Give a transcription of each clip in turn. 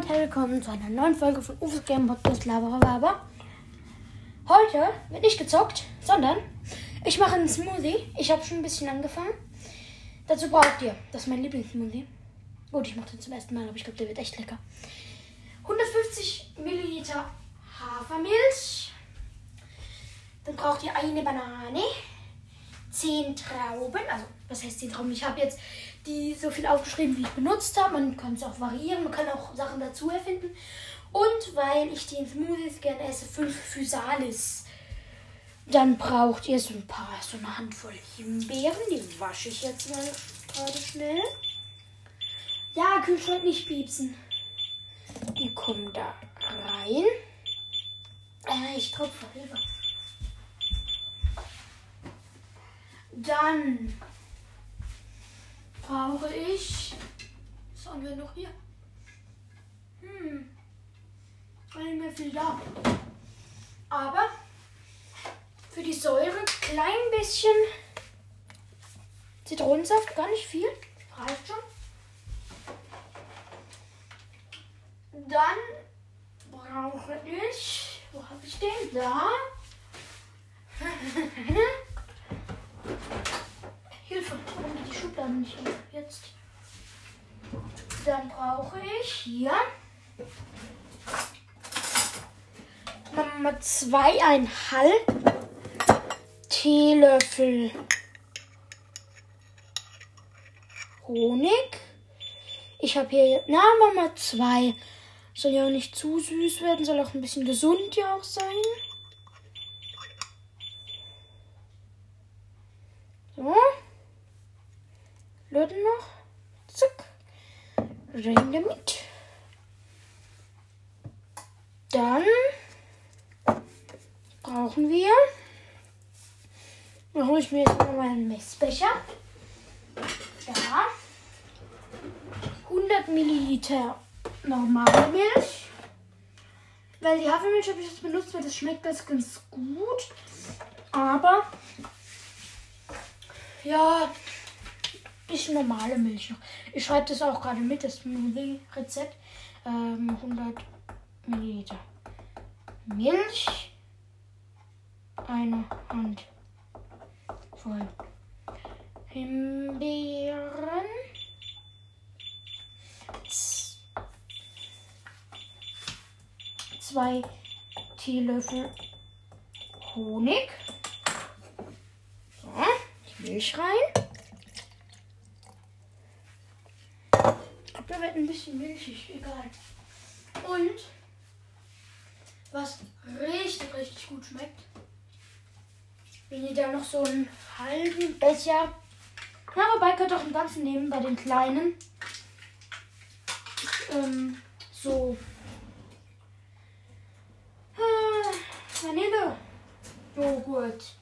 und herzlich willkommen zu einer neuen Folge von Ufos Game Podcast Lava Heute wird nicht gezockt, sondern ich mache einen Smoothie. Ich habe schon ein bisschen angefangen. Dazu braucht ihr, das ist mein Lieblingssmoothie. Gut, ich mache den zum ersten Mal, aber ich glaube, der wird echt lecker. 150 Milliliter Hafermilch. Dann braucht ihr eine Banane, 10 Trauben, also was heißt 10 Trauben? Ich habe jetzt die so viel aufgeschrieben, wie ich benutzt habe. Man kann es auch variieren, man kann auch Sachen dazu erfinden. Und weil ich den Smoothies gerne esse, 5 Physalis. Dann braucht ihr so ein paar, so eine Handvoll Himbeeren. Die wasche ich jetzt mal gerade schnell. Ja, Kühlschrank nicht piepsen. Die kommen da rein. Äh, ich tropfe Hilfe. Dann brauche ich. Was haben wir noch hier? Hm. Gar nicht mehr viel da. Aber für die Säure klein bisschen Zitronensaft, gar nicht viel. Reicht schon. Dann brauche ich. Wo habe ich den? Da. Hilfe, warum geht die Schublade nicht auf? Jetzt. Dann brauche ich hier nochmal zweieinhalb Teelöffel Honig. Ich habe hier, na, Mama, zwei. Soll ja auch nicht zu süß werden, soll auch ein bisschen gesund ja auch sein. So. Leute noch. Zack. Rein damit. Dann brauchen wir. Dann hole ich mir jetzt mal meinen Messbecher. Ja. 100 Milliliter normale Milch. Weil die Hafermilch habe ich jetzt benutzt, weil das schmeckt das ganz gut. Aber ja, bisschen normale Milch noch. Ich schreibe das auch gerade mit, das Smoothie-Rezept. Ähm, 100 Milliliter Milch. Eine Hand voll Himbeeren. Zwei Teelöffel Honig. So, Milch rein. Der wird ein bisschen milchig, egal. Und was richtig, richtig gut schmeckt, wenn ihr da noch so einen halben Becher, na wobei könnt ihr auch einen ganzen nehmen bei den kleinen, ähm, so äh, Vanille Joghurt.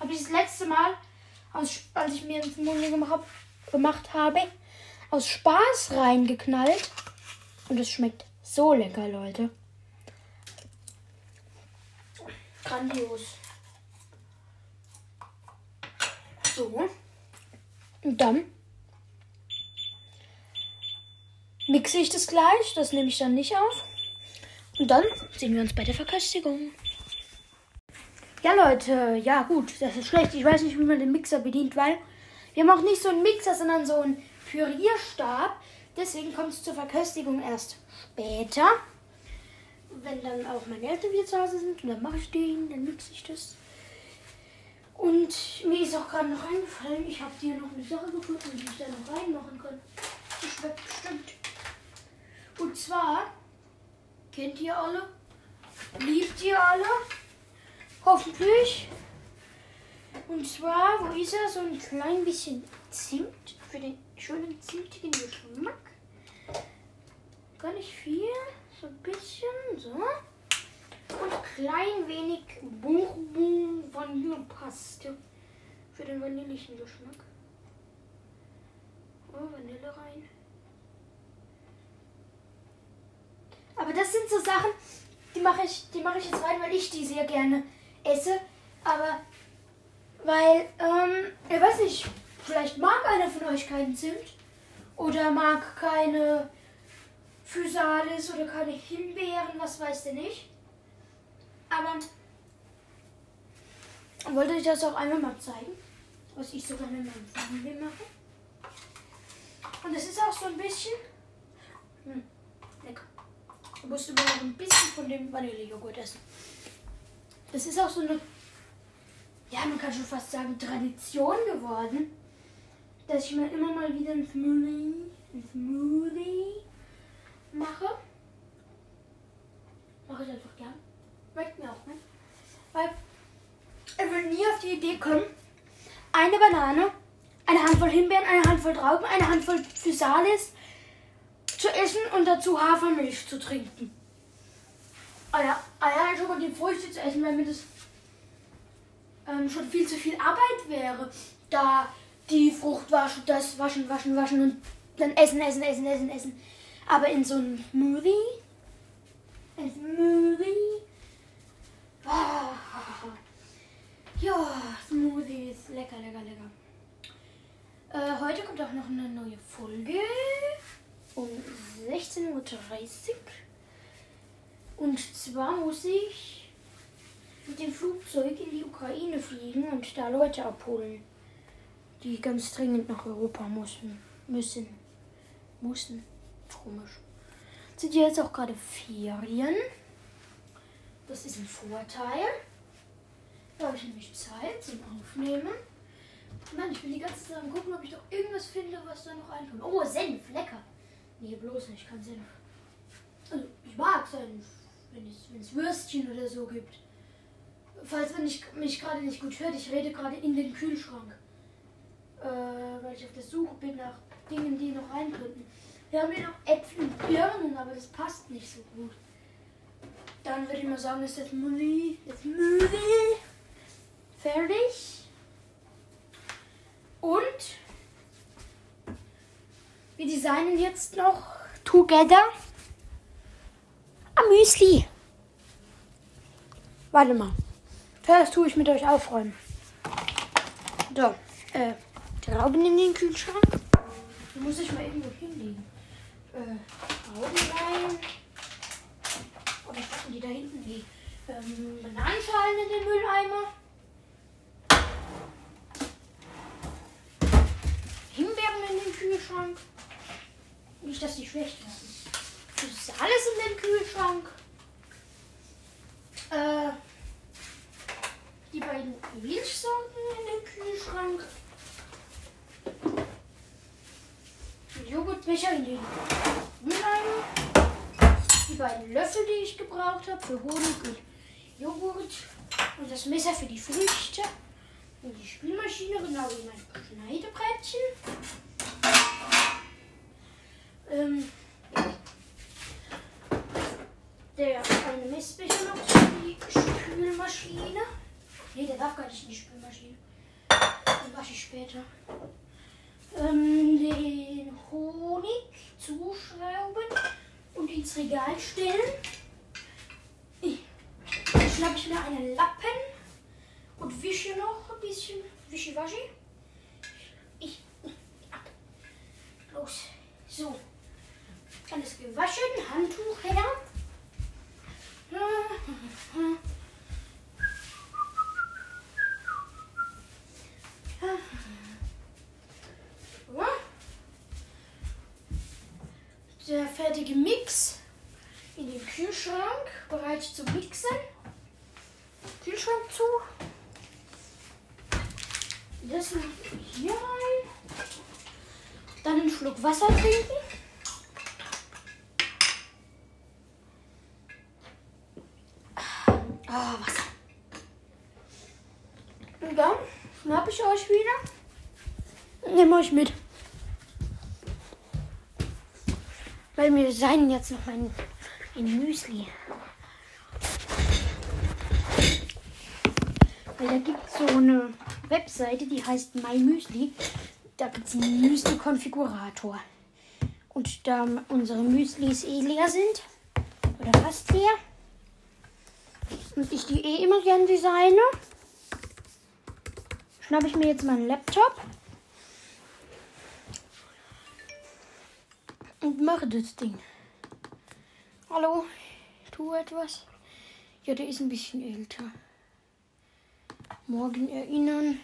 Habe ich das letzte Mal, als, als ich mir ins Mund gemacht habe, aus Spaß reingeknallt. Und es schmeckt so lecker, Leute. Grandios. So. Und dann mixe ich das gleich. Das nehme ich dann nicht auf. Und dann sehen wir uns bei der Verköstigung. Ja, Leute, ja gut, das ist schlecht. Ich weiß nicht, wie man den Mixer bedient, weil wir haben auch nicht so einen Mixer, sondern so einen Pürierstab. Deswegen kommt es zur Verköstigung erst später. Wenn dann auch meine Eltern wieder zu Hause sind. Dann mache ich den, dann mixe ich das. Und mir ist auch gerade noch eingefallen, ich habe dir noch eine Sache gefunden, die ich da noch reinmachen kann. Das schmeckt bestimmt. Und zwar, kennt ihr alle? Liebt ihr alle? Hoffentlich. Und zwar, wo ist er? So ein klein bisschen Zimt für den schönen zimtigen Geschmack. Gar nicht viel, so ein bisschen, so. Und klein wenig Bourbon Vanillepaste für den vanillichen Geschmack. Oh, Vanille rein. Aber das sind so Sachen, die mache ich, die mache ich jetzt rein, weil ich die sehr gerne esse. Aber weil, ähm, ich weiß nicht, Vielleicht mag einer von euch keinen Zimt oder mag keine Physalis oder keine Himbeeren, was weiß der nicht. Aber wollte ich das auch einmal mal zeigen, was ich so gerne in meinem Familie mache. Und es ist auch so ein bisschen hm, lecker. Du musst immer noch ein bisschen von dem Vanillejoghurt essen. Das ist auch so eine, ja, man kann schon fast sagen, Tradition geworden, dass ich mir immer mal wieder ein Smoothie, ein Smoothie mache. Mache ich einfach gern. Schmeckt mir auch, ne? Weil ich will nie auf die Idee kommen, eine Banane, eine Handvoll Himbeeren, eine Handvoll Trauben, eine Handvoll Physalis zu essen und dazu Hafermilch zu trinken. Ah ja, ah schon mal die Früchte zu essen, weil mir das ähm, schon viel zu viel Arbeit wäre. Da die Frucht waschen, das waschen, waschen, waschen und dann essen, essen, essen, essen, essen. Aber in so einem Smoothie, ein Smoothie, oh, ja, Smoothies, lecker, lecker, lecker. Äh, heute kommt auch noch eine neue Folge um 16.30 Uhr. Und zwar muss ich mit dem Flugzeug in die Ukraine fliegen und da Leute abholen, die ganz dringend nach Europa müssen. Müssen. Müssen. Komisch. Sind jetzt auch gerade Ferien. Das ist ein Vorteil. Da habe ich nämlich Zeit zum Aufnehmen. Mann, ich bin die ganze Zeit gucken, ob ich noch irgendwas finde, was da noch reinkommt. Oh, Senf, lecker. Nee, bloß nicht, kein Senf. Also, ich mag Senf, wenn es, wenn es Würstchen oder so gibt. Falls man nicht, mich gerade nicht gut hört, ich rede gerade in den Kühlschrank. Äh, weil ich auf der Suche bin nach Dingen, die noch rein könnten. Wir haben hier noch Äpfel und Birnen, aber das passt nicht so gut. Dann würde ich mal sagen, ist das Müsli, das Müsli fertig. Und wir designen jetzt noch together ein Müsli. Warte mal. Zuerst tue ich mit euch aufräumen. So, äh, Trauben in den Kühlschrank. Die muss ich mal irgendwo hinlegen. Äh, Trauben rein. Oder packen die da hinten die ähm, Bananenschalen in den Mülleimer. Himbeeren in den Kühlschrank. Nicht, dass die schlecht werden. Das ist alles in den Kühlschrank. Äh, die beiden Milchsorten in den Kühlschrank. Joghurtbecher in den Mülleimer. Die beiden Löffel, die ich gebraucht habe für Honig und Joghurt. Und das Messer für die Früchte. Und die Spülmaschine, genau wie mein Schneidebrettchen. Ähm, der eine Messbecher noch für die Spülmaschine. Nee, der darf gar nicht in die Spülmaschine. Den wasche ich später. Ähm, den Honig zuschrauben und ins Regal stellen. Dann schnappe ich mir einen Lappen und wische noch ein bisschen wischiwaschi. Ich, ab. Los. So. Alles gewaschen, Handtuch her. Der fertige Mix in den Kühlschrank, bereit zum Mixen. Kühlschrank zu. Das hier rein. Dann einen Schluck Wasser trinken. Ah, Wasser. Und dann schnapp ich euch wieder. Nehme euch mit. Weil wir sein jetzt noch mein, ein Müsli. Weil da gibt es so eine Webseite, die heißt MyMüsli. Da gibt es einen Müsli-Konfigurator. Und da unsere Müslis eh leer sind, oder fast leer, und ich die eh immer gern designe, schnappe ich mir jetzt meinen Laptop und mache das Ding. Hallo? Tu etwas. Ja, der ist ein bisschen älter. Morgen erinnern.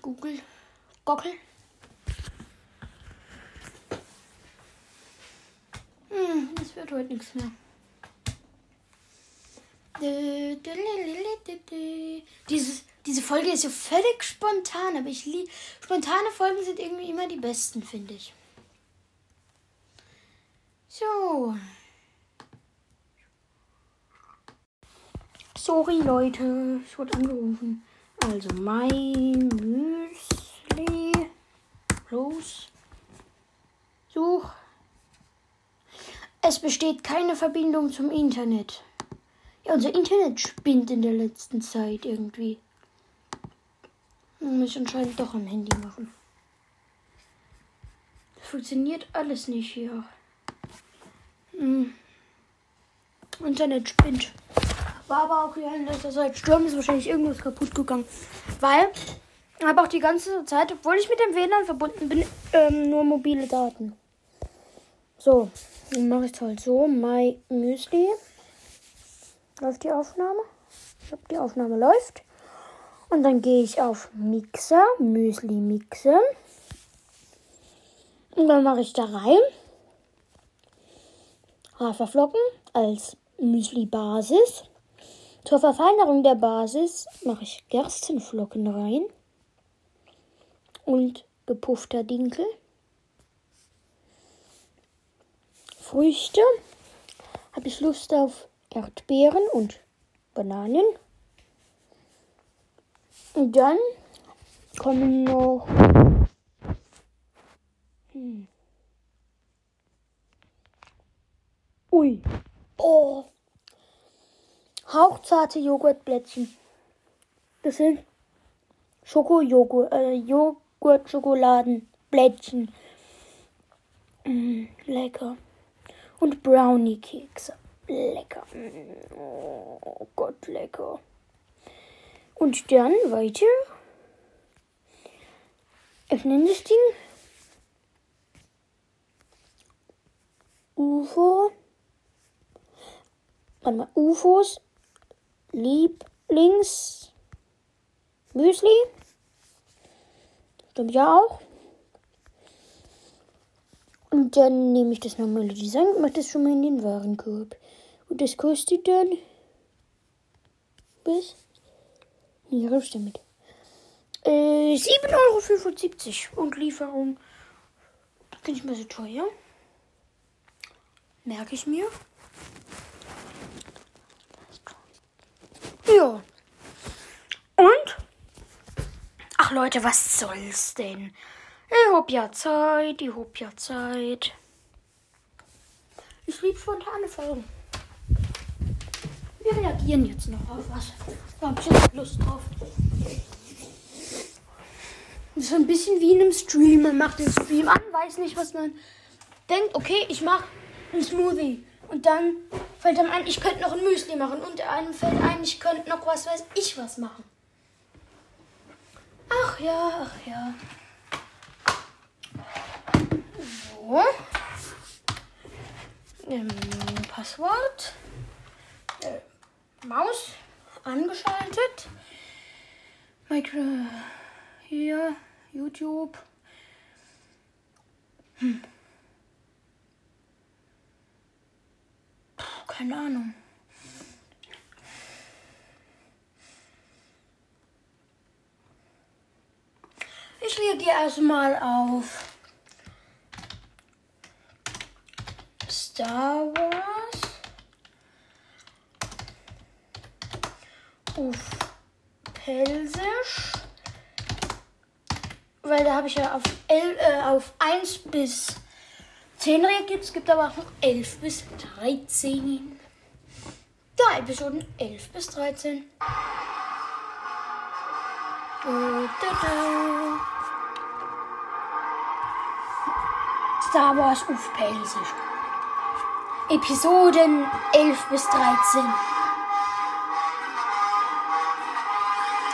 Google. Gockel. Hm, das wird heute nichts mehr. Dieses, diese Folge ist so völlig spontan, aber ich liebe. Spontane Folgen sind irgendwie immer die besten, finde ich. So. Sorry, Leute. Ich wurde angerufen. Also, mein Müsli. Los. Such. Es besteht keine Verbindung zum Internet. Ja, unser Internet spinnt in der letzten Zeit irgendwie. Muss anscheinend doch am Handy machen. Funktioniert alles nicht hier. Hm. Internet spinnt. War aber auch hier in letzter Zeit. Sturm ist wahrscheinlich irgendwas kaputt gegangen. Weil ich habe auch die ganze Zeit, obwohl ich mit dem WLAN verbunden bin, ähm, nur mobile Daten. So, dann mache ich es halt so. My Müsli. Läuft die Aufnahme? Ich glaube, die Aufnahme läuft. Und dann gehe ich auf Mixer, Müsli Mixer. Und dann mache ich da rein Haferflocken als Müsli-Basis. Zur Verfeinerung der Basis mache ich Gerstenflocken rein und gepuffter Dinkel. Früchte habe ich Lust auf Erdbeeren und Bananen. Und dann kommen noch hm. Ui. Oh. Hauchzarte Joghurtblättchen. Das sind Schoko-Joghurt, äh, Joghurt-Schokoladenblättchen. Mm, lecker. Und Brownie-Kekse. Lecker. Oh Gott, lecker. Und dann weiter. Öffnen das Ding. UFO. Warte mal, UFOs. Lieblings. Müsli. Stimmt ja auch. Und dann nehme ich das normale Design und mache das schon mal in den Warenkorb. Und das kostet dann bis. Nee, raus damit. Äh, 7,75 Euro und Lieferung. Das finde ich mal so teuer. Merke ich mir. Ja. Und? Ach Leute, was soll's denn? Ich hab ja Zeit, ich hab ja Zeit. Ich lieb spontane Folgen. Wir reagieren jetzt noch auf was. Da hab ich jetzt Lust drauf. Das ist ein bisschen wie in einem Stream. Man macht den Stream an, weiß nicht, was man denkt. Okay, ich mach einen Smoothie. Und dann fällt einem ein, ich könnte noch ein Müsli machen. Und einem fällt ein, ich könnte noch was weiß ich was machen. Ach ja, ach ja. So. Ähm, Passwort. Äh, Maus angeschaltet. Micro. Hier. YouTube. Hm. Puh, keine Ahnung. Ich reagiere erstmal auf Star Wars. Auf Pelsisch. Weil da habe ich ja auf, el, äh, auf 1 bis 10 reagiert. Es gibt aber auch noch 11 bis 13. Da, Episoden 11 bis 13. Star Wars auf Pelsisch. Episoden 11 bis 13.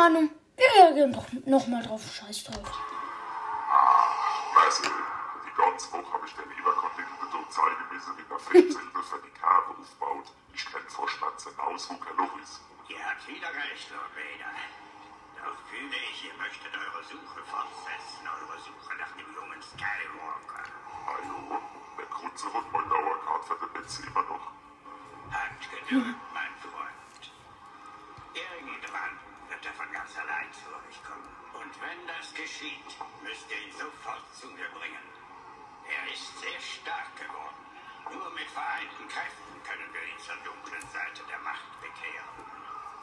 Ahnung. Wir reagieren doch nochmal drauf. Scheiß drauf. Weißt du, die ganze Woche habe ich den dort zeigen müssen, wie man Fettsätze für die Kerbe aufbaut. Ich kenne vor Schmerzen aus, wo kein Loch ist. Ihr habt wieder recht, Lord Vader. Doch fühle ich, ihr möchtet eure Suche fortsetzen, eure Suche nach dem jungen Skywalker. Hallo, der Krutze wird mein Dauerkart für den Netz immer noch. Habt Geduld, zu mir bringen. Er ist sehr stark geworden. Nur mit vereinten Kräften können wir ihn zur dunklen Seite der Macht bekehren.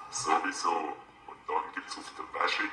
Sowieso. Und dann gibt's auf der Bashing.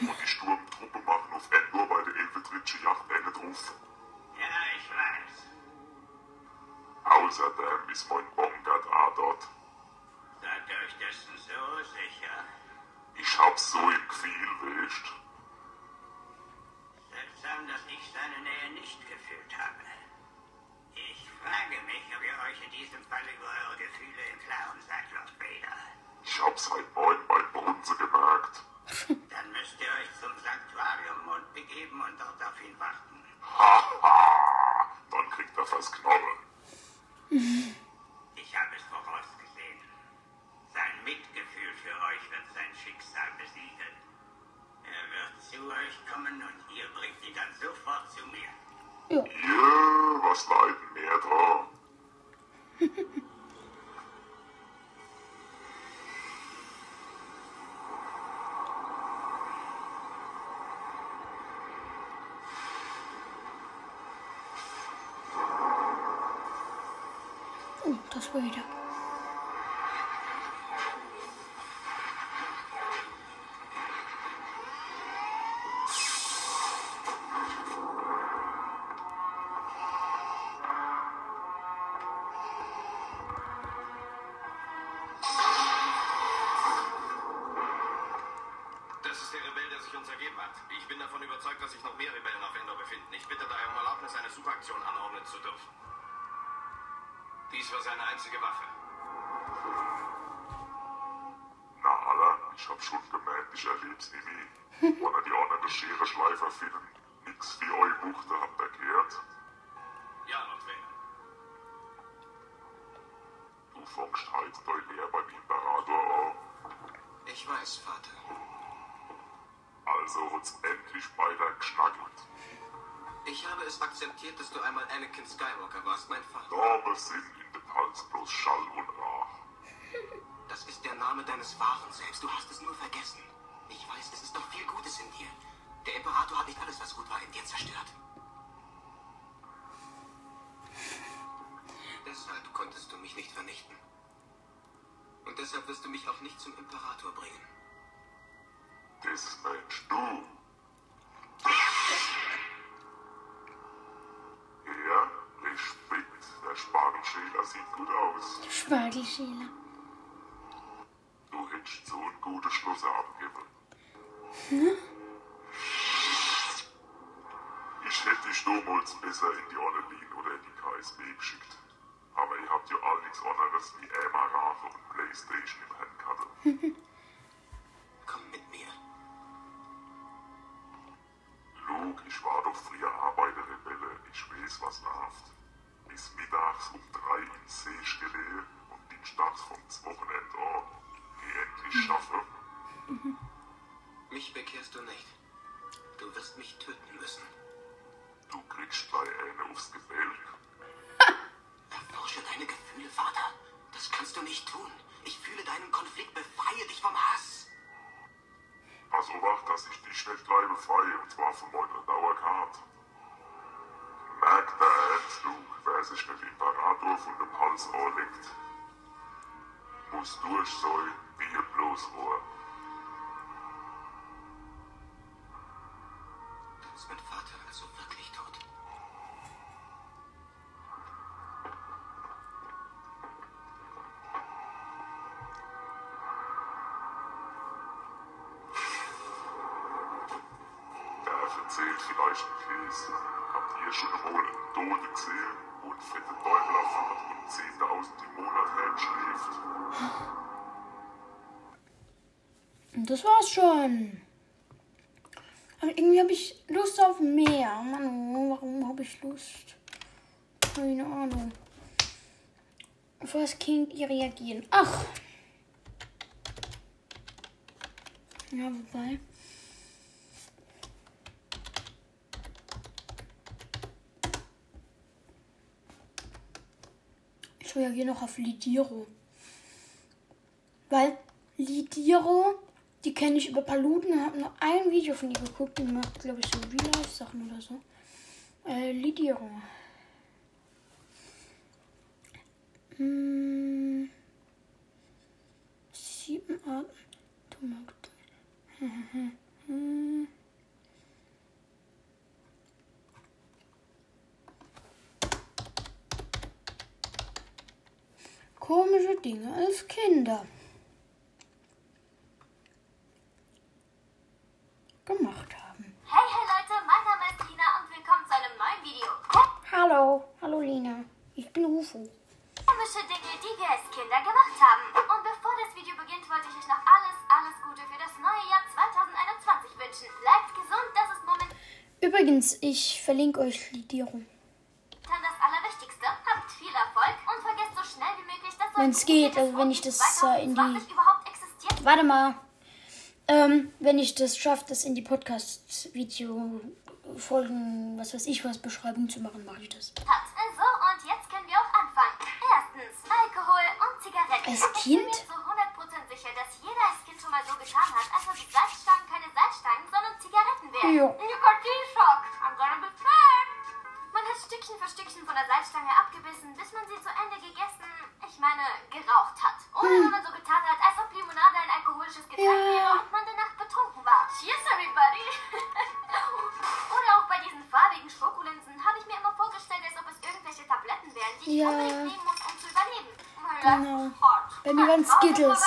Yeah. Und dort auf ihn warten. Haha! Dann kriegt er fast Knolle. Ich habe es vorausgesehen. Sein Mitgefühl für euch wird sein Schicksal besiegeln. Er wird zu euch kommen und ihr bringt ihn dann sofort zu mir. Ja. Ja, was leiden Ich bin davon überzeugt, dass sich noch mehr Rebellen auf Endor befinden. Ich bitte daher um Erlaubnis, eine Suchaktion anordnen zu dürfen. Dies war seine einzige Waffe. Na, Alan, ich hab schon gemerkt, ich erleb's nie wie. Wenn er die anderen Schere-Schleifer finden. Nix wie eu Buchte, habt ihr gehört? Ja, Lord Vader. Du fängst halt dein Lehr beim Imperator an. Ich weiß, Vater. Also wird's endlich beide geschnackelt. Ich habe es akzeptiert, dass du einmal Anakin Skywalker warst, mein Vater. Namen sind in dem Hals bloß Schall und Rach. Das ist der Name deines wahren Selbst. Du hast es nur vergessen. Ich weiß, es ist doch viel Gutes in dir. Der Imperator hat nicht alles, was gut war, in dir zerstört. Deshalb konntest du mich nicht vernichten. Und deshalb wirst du mich auch nicht zum Imperator bringen. Das Mensch, du. Ja, Respekt. Der Spargelschäler sieht gut aus. Spargelschäler. Du hättest so einen guten Schluss abgeben. Ich hätte dich damals besser in die Annelien oder in die KSB geschickt. Aber ihr habt ja all nichts anderes wie Ämarache und Playstation im Handkadel. Komm mit mir. Luke, ich war doch früher Arbeiterrebelle. Ich weiß, was nervt. Bis mittags um drei in See gelegen vom Wochenende an. Geh endlich schaffen. Mich bekehrst du nicht. Du wirst mich töten müssen. Du kriegst gleich eine aufs Gebälk. Erforsche deine Gefühle, Vater. Das kannst du nicht tun. Ich fühle deinen Konflikt. Befreie dich vom Hass. Also wach, dass ich dich nicht gleich befreie, und zwar von meiner Dauerkarte. Merk der Luke, wer sich mit Imperator von dem Hals anlegt, muss durch sein, wie ein bloß Rohr. Ist mein Vater also wirklich tot? Der erzählt vielleicht einen Käse. Habt ihr schon einmal einen Toten gesehen, ein fette Teufel erfahrt und 10.000 im Monat schläft? Und das war's schon. Aber irgendwie habe ich Lust auf mehr. Mann, warum habe ich Lust? Keine Ahnung. Auf was könnt ihr reagieren? Ach. Ja, wobei. Ich reagiere noch auf Lidiro. Weil Lidiro, die kenne ich über Paluten, habe nur ein Video von ihr geguckt, die macht, glaube ich, so Real-Life-Sachen oder so. Äh, Lidiro. Hm. Sieben Arten. Komische Dinge als Kinder. gemacht haben. Hey, hey Leute, mein Name ist Lina und willkommen zu einem neuen Video. Hallo, hallo Lina. Ich bin Rufo. Komische Dinge, die wir als Kinder gemacht haben. Und bevor das Video beginnt, wollte ich euch noch alles, alles Gute für das neue Jahr 2021 wünschen. Bleibt gesund, das ist momentan Übrigens, ich verlinke euch Lidierung. Wenn's ein geht, also wenn ich das, äh, in die- 2020 überhaupt existiert. Warte mal. Ähm, wenn ich das schaffe, das in die Podcast-Video-Folgen, was weiß ich was, Beschreibung zu machen, mache ich das. hat. So, und jetzt können wir auch anfangen. Erstens, Alkohol und Zigaretten. Als Ich bin Kind? mir zu 100% sicher, dass jeder als Kind schon mal so getan hat, als ob die Salzstangen keine Salzstangen, sondern Zigaretten wären. Ja. Nikotinschock. I'm gonna be. Man hat Stückchen für Stückchen von der Salzstange abgebissen, bis man sie zu Ende gegessen, ich meine, geraucht hat. Oder wenn man so getan hat, als ob Limonade ein alkoholisches Getränk Hm. Ja. wäre und man danach betrunken war. Cheers, everybody. Oder auch bei diesen farbigen Schokolinsen habe ich mir immer vorgestellt, als ob es irgendwelche Tabletten wären, die ich Ja. unbedingt nehmen muss, um zu überleben. Genau. Bei mir waren Skittles.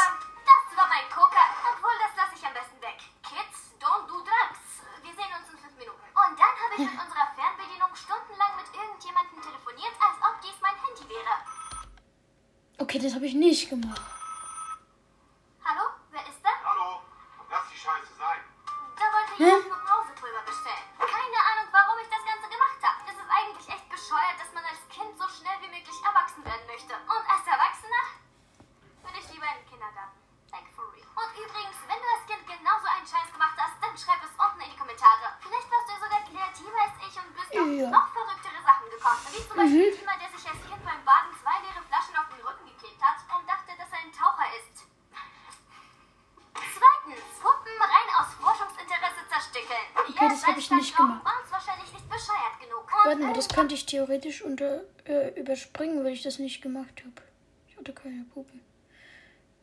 Ich das nicht gemacht habe. Ich hatte keine Puppen.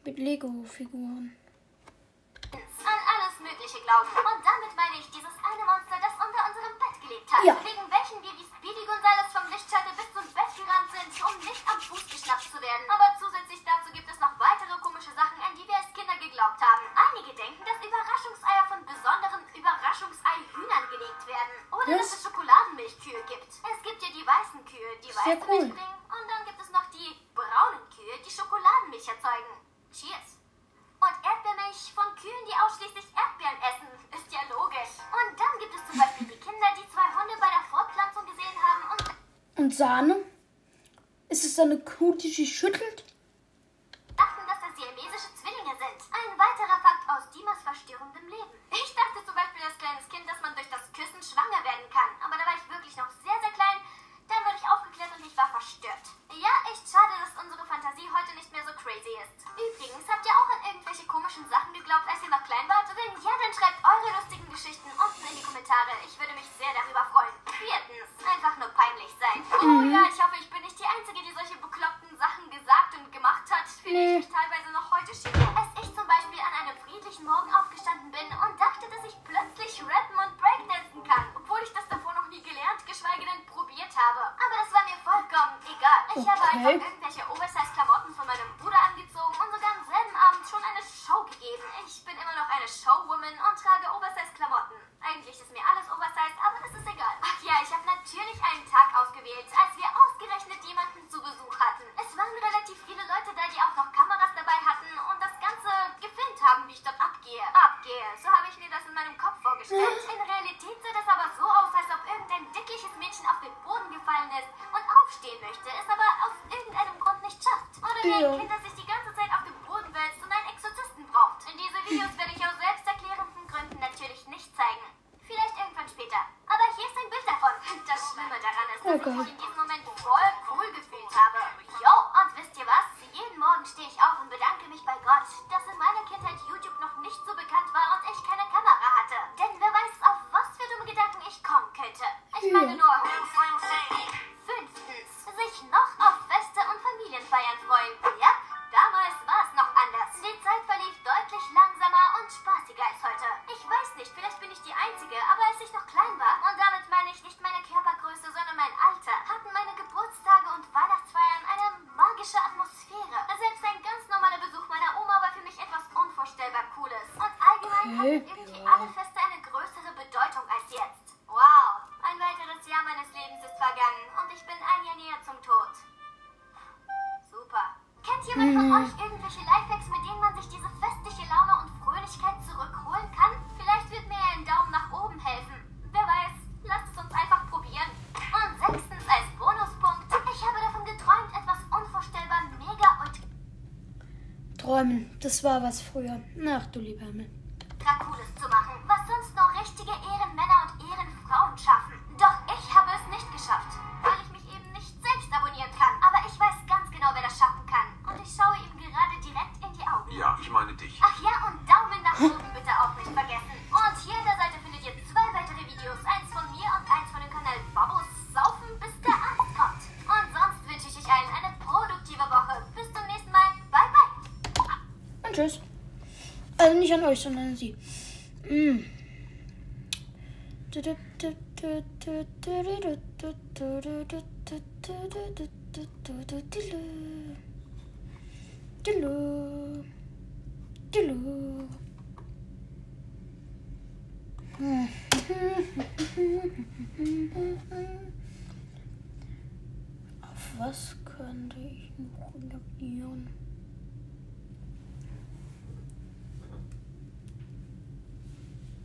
Mit Lego-Figuren. an alles Mögliche glauben. Oh god. Das war was früher. Ach du lieber Himmel. euch, sondern an sie. Mm. Auf was könnte ich noch reagieren?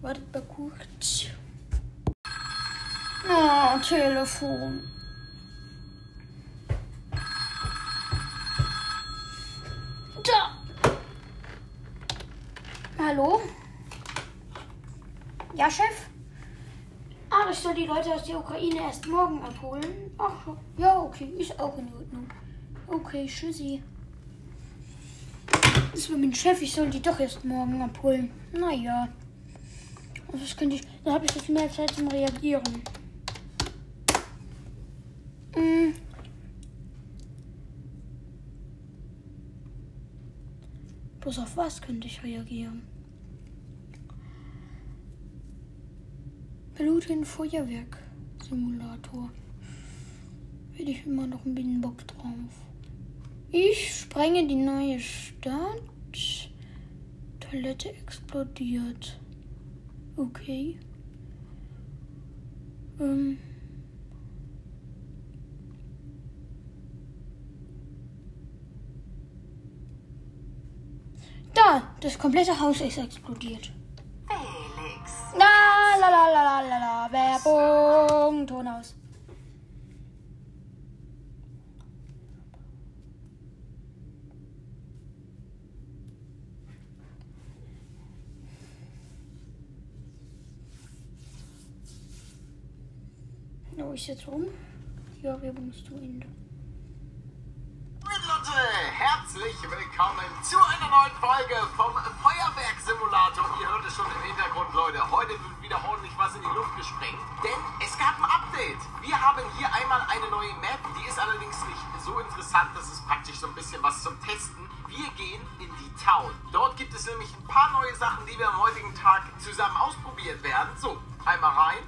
Wartet mal kurz. Ah, Telefon. Da. Hallo? Ja, Chef? Ah, ich soll die Leute aus der Ukraine erst morgen abholen. Ach, ja, okay, ist auch in Ordnung. Okay, tschüssi. Das war mein Chef, ich soll die doch erst morgen abholen. Naja. Was könnte ich. Dann habe ich jetzt mehr Zeit zum Reagieren. Hm. Bloß auf was könnte ich reagieren? Blut Piloten-Feuerwerk-Simulator. Hätte ich immer noch ein bisschen Bock drauf. Ich sprenge die neue Stadt. Toilette explodiert. Okay. Ähm. Da, das komplette Haus ist explodiert. Felix. La la la la la la Werbung. Ton aus. Oh, ich jetzt rum. Ja, Werbung ist zu Ende. Leute, herzlich willkommen zu einer neuen Folge vom Feuerwerksimulator. Ihr hört es schon im Hintergrund, Leute. Heute wird wieder ordentlich was in die Luft gesprengt, denn es gab ein Update. Wir haben hier einmal eine neue Map, die ist allerdings nicht so interessant. Das ist praktisch so ein bisschen was zum Testen. Wir gehen in die Town. Dort gibt es nämlich ein paar neue Sachen, die wir am heutigen Tag zusammen ausprobieren werden. So, einmal rein.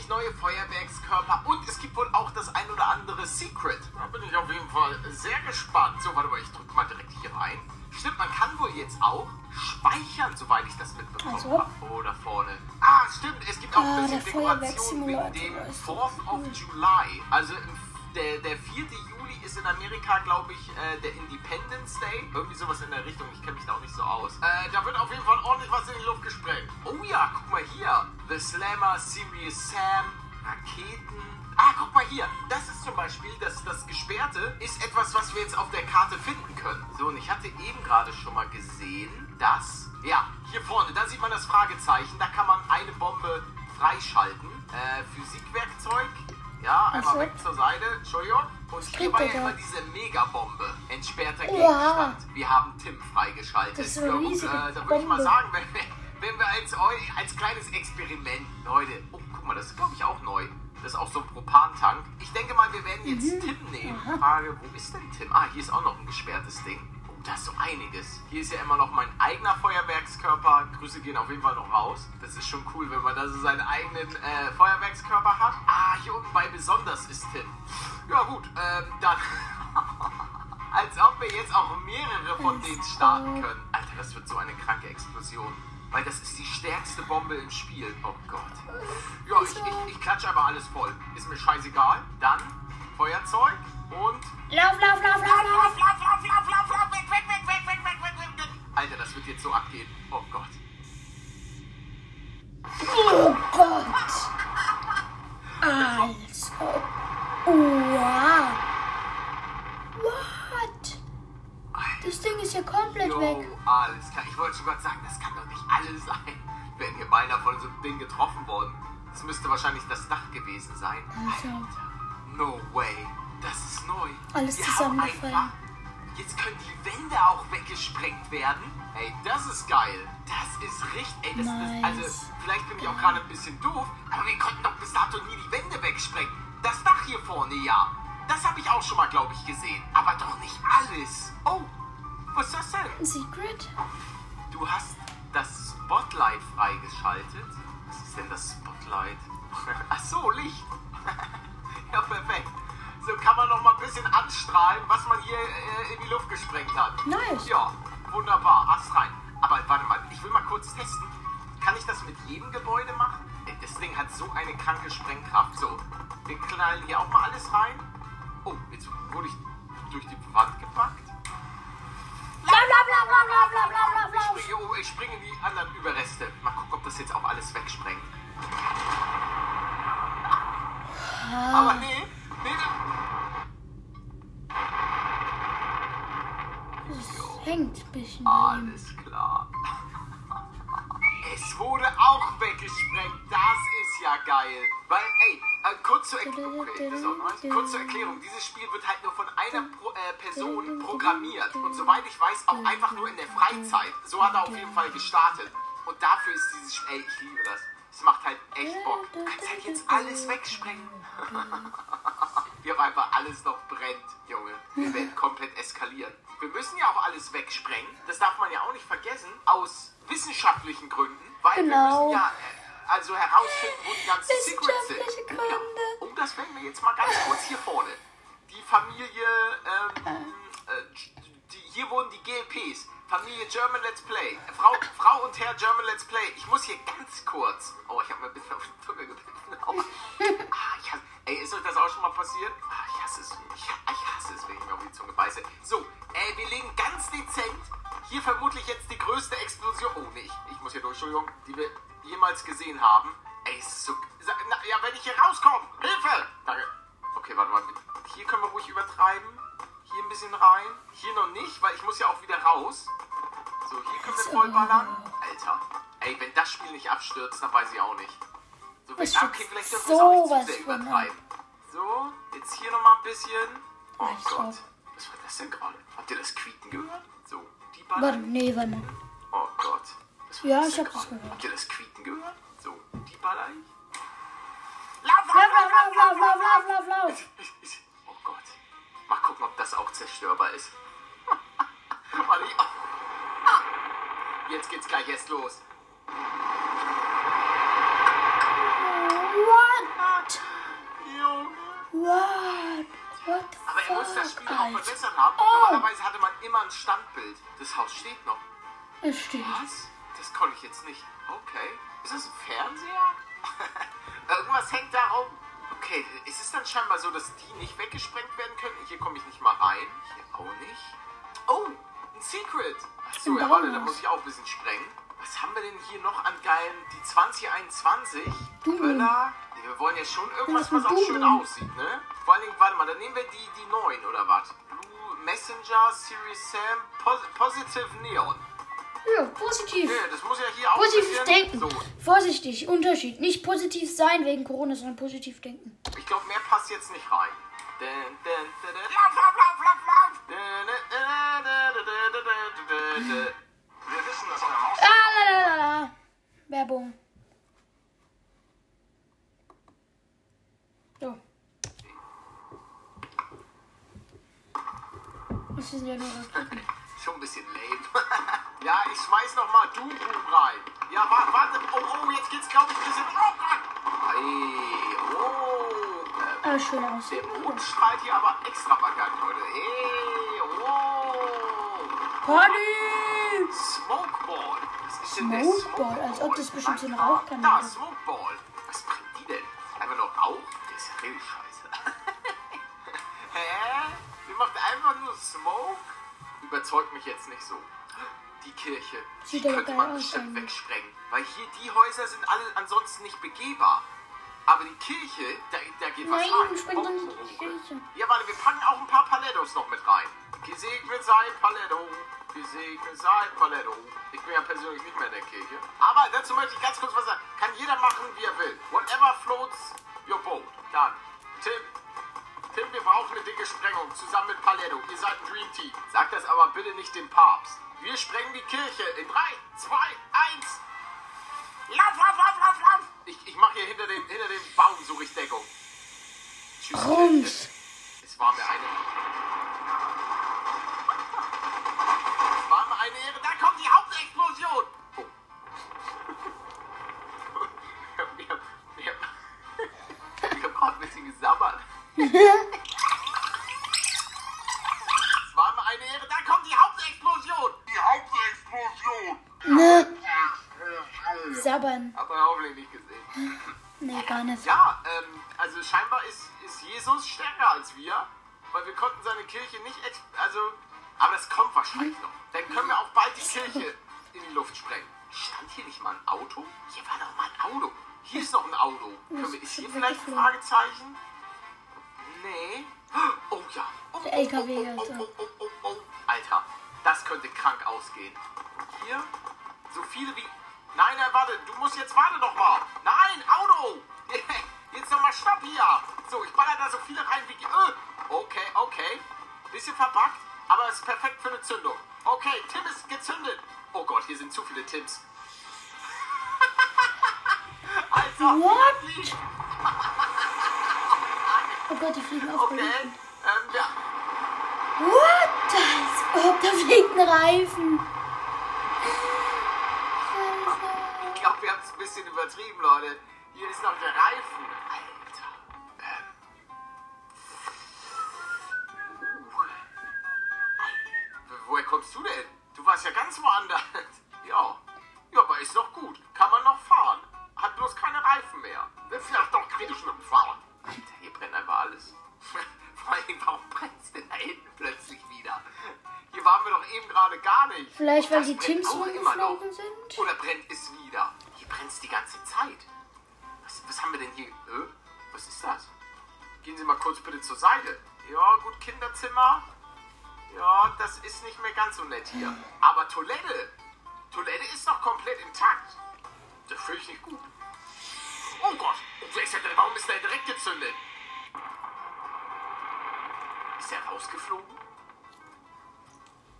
Nämlich neue Feuerwerkskörper und es gibt wohl auch das ein oder andere Secret. Da bin ich auf jeden Fall sehr gespannt. So, warte mal, ich drücke mal direkt hier rein. Stimmt, man kann wohl jetzt auch speichern, soweit ich das mitbekommen Also? habe. Oh, da vorne. Ah, stimmt, es gibt auch Ah, ein der bisschen Dekoration Feuerwerkssimulator dem ist 4th of July. Also im, der, der 4. Juli ist in Amerika, glaube ich, äh, der Independence Day. Irgendwie sowas in der Richtung. Ich kenne mich da auch nicht so aus. Äh, da wird auf jeden Fall ordentlich was in die Luft gesprengt. Oh ja, guck mal hier. The Slammer, Serious Sam, Raketen. Ah, guck mal hier. Das ist zum Beispiel, das, das Gesperrte ist etwas, was wir jetzt auf der Karte finden können. So, und ich hatte eben gerade schon mal gesehen, dass... Ja, hier vorne, da sieht man das Fragezeichen. Da kann man eine Bombe freischalten. Äh, Physikwerkzeug. Ja, einmal weg zur Seite. Entschuldigung. Und hier war ja immer diese Megabombe. Entsperrter. Gegenstand. Wir haben Tim freigeschaltet. Das ist eine ja, riesige äh, da würde ich mal Bombe. sagen, wenn wir, wenn wir als, als kleines Experiment, Leute, oh, guck mal, das ist glaube ich auch neu. Das ist auch so ein Propantank. Ich denke mal, wir werden jetzt Mhm. Tim nehmen. Frage, wo ist denn Tim? Ah, hier ist auch noch ein gesperrtes Ding. Oh, da ist so einiges. Hier ist ja immer noch mein eigener Feuerwerkskörper. Grüße gehen auf jeden Fall noch raus. Das ist schon cool, wenn man da so seinen eigenen äh, Feuerwerkskörper hat. Ah, hier unten bei besonders ist Tim. Ja gut, ähm, dann... Als ob wir jetzt auch mehrere von denen starten können. Alter, das wird so eine kranke Explosion. Weil das ist die stärkste Bombe im Spiel. Oh Gott. Ja, ich, ich, ich klatsche aber alles voll. Ist mir scheißegal. Dann Feuerzeug und... Lauf, lauf, lauf, lauf, lauf. lauf, lauf, lauf, lauf, lauf, weg, weg, weg, weg, weg, weg, weg, weg, weg. Alter, das wird jetzt so abgehen. Oh Gott. Oh Gott. Also. Wow. What? Das Ding ist ja komplett Jo, weg. alles klar. Ich wollte schon gerade sagen, das kann doch nicht alles sein. Wenn hier beinahe von so einem Ding getroffen worden. Das müsste wahrscheinlich das Dach gewesen sein. Also. No way. Das ist neu. Alles Wir zusammengefallen. haben einfach- Jetzt können die Wände auch weggesprengt werden. Ey, das ist geil. Das ist richtig. Ey, das Nice. ist. Also, vielleicht bin ich auch gerade ein bisschen doof, aber wir konnten doch bis dato nie die Wände wegsprengen. Das Dach hier vorne, ja. Das habe ich auch schon mal, glaube ich, gesehen. Aber doch nicht alles. Oh, was ist das denn? Ein Secret? Du hast das Spotlight freigeschaltet. Was ist denn das Spotlight? Ach so, Licht. ja, perfekt. So kann man noch mal ein bisschen anstrahlen, was man hier äh, in die Luft gesprengt hat. Nice. Ja, wunderbar. Ast rein. Aber warte mal, ich will mal kurz testen. Kann ich das mit jedem Gebäude machen? Das Ding hat so eine kranke Sprengkraft. So, wir knallen hier auch mal alles rein. Oh, jetzt wurde ich durch die Wand gepackt. รับรับรับรับรับรับ hat er auf jeden Fall gestartet. Und dafür ist dieses Spiel, ey, ich liebe das. Es macht halt echt Bock. Du kannst halt jetzt alles wegsprengen. Wie auf einfach alles noch brennt, Junge. Wir werden komplett eskalieren. Wir müssen ja auch alles wegsprengen. Das darf man ja auch nicht vergessen. Aus wissenschaftlichen Gründen. Weil wir Genau. müssen ja äh, also herausfinden, wo die ganzen Secrets sind. Gründe. Ja. Und das werden wir jetzt mal ganz kurz hier vorne. Die Familie, ähm, äh, die, hier wurden die GLPs. Familie German Let's Play. Frau, Frau und Herr German Let's Play. Ich muss hier ganz kurz. Oh, ich habe mir ein bisschen auf die Zunge gebissen. Ah, ey, ist euch das auch schon mal passiert? Ah, ich hasse es. Ich, ich hasse es, wenn ich mir auf die Zunge beiße. So, äh, wir legen ganz dezent hier vermutlich jetzt die größte Explosion. Oh, nee, ich, ich muss hier durch, Entschuldigung, die wir jemals gesehen haben. Ey, es ist so. Na, ja, wenn ich hier rauskomme! Hilfe! Danke. Okay, warte mal. Hier können wir ruhig übertreiben. Hier ein bisschen rein. Hier noch nicht, weil ich muss ja auch wieder raus. So, hier können wir vollballern. Alter. Ey, wenn das Spiel nicht abstürzt, dann weiß ich auch nicht. So, wenn, ah, okay, vielleicht dürfen wir es auch nicht zu sehr übertreiben. So, jetzt hier nochmal ein bisschen. Oh Also. Gott. Was war das denn gerade? Habt ihr das Quieken gehört? So, die Warte, ballern. nee, warte. Oh Gott. Was war Ja, das ich hab das gehört. Habt ihr das Quieken gehört? So, die baller ich. Lauf, lauf, lauf, lauf, lauf, lauf, lauf, lauf. Ich- gucken, ob das auch zerstörbar ist. Ah. Jetzt geht's gleich erst los. What? Junge. What? What the Aber er muss das Spiel auch Alter? verbessert haben. Oh. Normalerweise hatte man immer ein Standbild. Das Haus steht noch. Es steht. Was? Das konnte ich jetzt nicht. Okay. Ist das ein Fernseher? Irgendwas hängt da rum. Okay, ist es dann scheinbar so, dass die nicht weggesprengt werden können? Hier komme ich nicht mal rein. Hier auch nicht. Oh, ein Secret. Achso, ja, warte, da muss ich auch ein bisschen sprengen. Was haben wir denn hier noch an geilen? Die 2021. Du. Böller. Nee, Wir wollen ja schon irgendwas, ist was auch schön aussieht, ne? Vor allen Dingen, warte mal, dann nehmen wir die, die neuen, oder was? Blue Messenger, Series Sam, Pos Positive Neon. Ja, positiv. Ja, Positives Denken. So. Vorsichtig, Unterschied. Nicht positiv sein wegen Corona, sondern positiv denken. Ich glaube, mehr passt jetzt nicht rein. Lauf, lauf, lauf, lauf, lauf! Wir wissen, dass eine Maus. Ah, la, la, la, Werbung. So. Das sind ja nur Raketen. Schon ein bisschen lame. ja, ich schmeiß noch mal Doom Boom rein. Ja, wa warte. Oh, oh, jetzt geht's, glaube ich, ein bisschen... Oh Gott! Hey, oh. Äh, Aber schön aus. der Mond strahlt hier aber extravagant, Leute. Hey, oh. Party! Smokeball. Was ist denn der Smokeball, als ob das bestimmt so eine Alter, Rauchkanone Da, Smokeball. Was bringt die denn? Einfach nur Rauch? Das ist ja richtig scheiße. Hä? Die macht einfach nur Smoke? Überzeugt mich jetzt nicht so. Die Kirche. Die könnte man bestimmt wegsprengen. Weil hier die Häuser sind alle ansonsten nicht begehbar. Aber die Kirche, da, da geht was Nein, rein. spring doch Oh, nicht in die. Kirche. Ja, warte, wir packen auch ein paar Palettos noch mit rein. Gesegnet sei Paletto, gesegnet sei Paletto. Ich bin ja persönlich nicht mehr in der Kirche. Aber dazu möchte ich ganz kurz was sagen. Kann jeder machen, wie er will. Whatever floats your boat. Dann, Tim, Tim, wir brauchen eine dicke Sprengung, zusammen mit Paletto. Ihr seid ein Dream Team. Sagt das aber bitte nicht dem Papst. Wir sprengen die Kirche in 3, 2, 1. Lauf, lauf, lauf, lauf, lauf! Ich, ich mache hier hinter dem, hinter dem Baum suche ich Deckung. Tschüss. Rums. Es war mir eine. Es war mir eine Ehre. Da Es war mir eine Ehre. Da kommt die Hauptexplosion! Die Hauptexplosion! Ne. Sabbern. Hat man hoffentlich nicht gesehen. Nee, gar nicht. Ja, ähm, also scheinbar ist, ist Jesus stärker als wir, weil wir konnten seine Kirche nicht, also, aber das kommt wahrscheinlich noch. Dann können wir auch bald die Kirche in die Luft sprengen. Stand hier nicht mal ein Auto? Hier war doch mal ein Auto. Hier ist noch ein Auto. Können wir, ist hier vielleicht ein Fragezeichen? Nee. Oh ja. Oh, Der oh, LKW, oh, oh, Alter. oh, oh, oh, oh. Alter, das könnte krank ausgehen. Hier, so viele wie... Nein, nein, warte, du musst jetzt, warte doch mal. Nein, Auto. Jetzt noch mal Stopp hier. So, ich baller da so viele rein wie... Äh. Okay, okay. Bisschen verbuggt, aber es ist perfekt für eine Zündung. Okay, Tim ist gezündet. Oh Gott, hier sind zu viele Tims. Alter, What? Oh Gott, die fliegen auf. Okay, ähm, ja. What? Als ob da fliegt ein Reifen. Ich glaube, wir haben es ein bisschen übertrieben, Leute. Hier ist noch der Reifen. Kinderzimmer. Ja, das ist nicht mehr ganz so nett hier. Aber Toilette. Toilette ist noch komplett intakt. Das fühle ich nicht gut. Oh Gott, wer ist denn, warum ist der direkt gezündet? Ist er rausgeflogen?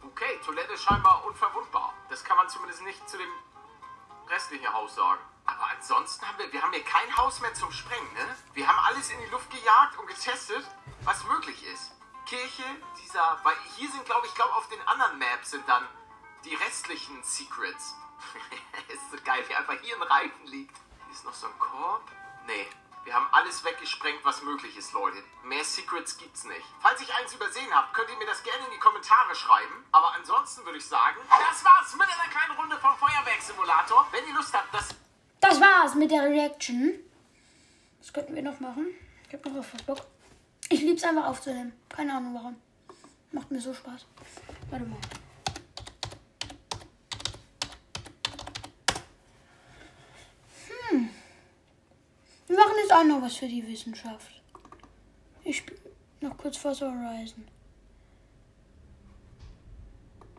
Okay, Toilette scheinbar unverwundbar. Das kann man zumindest nicht zu dem restlichen Haus sagen. Aber ansonsten haben wir, wir haben hier kein Haus mehr zum Sprengen, ne? Wir haben alles in die Luft gejagt und getestet, was möglich ist. Kirche, dieser, weil hier sind, glaube ich, glaube auf den anderen Maps sind dann die restlichen Secrets. ist so geil, wie einfach hier ein Reifen liegt. Hier ist noch so ein Korb. Nee, wir haben alles weggesprengt, was möglich ist, Leute. Mehr Secrets gibt's nicht. Falls ich eins übersehen habe, könnt ihr mir das gerne in die Kommentare schreiben. Aber ansonsten würde ich sagen, das war's mit einer kleinen Runde vom Feuerwerksimulator. Wenn ihr Lust habt, das Das war's mit der Reaction. Was könnten wir noch machen? Ich hab noch auf was Bock. Ich lieb's einfach aufzunehmen. Keine Ahnung warum. Macht mir so Spaß. Warte mal. Hm. Wir machen jetzt auch noch was für die Wissenschaft. Ich spiele noch kurz Forza Horizon.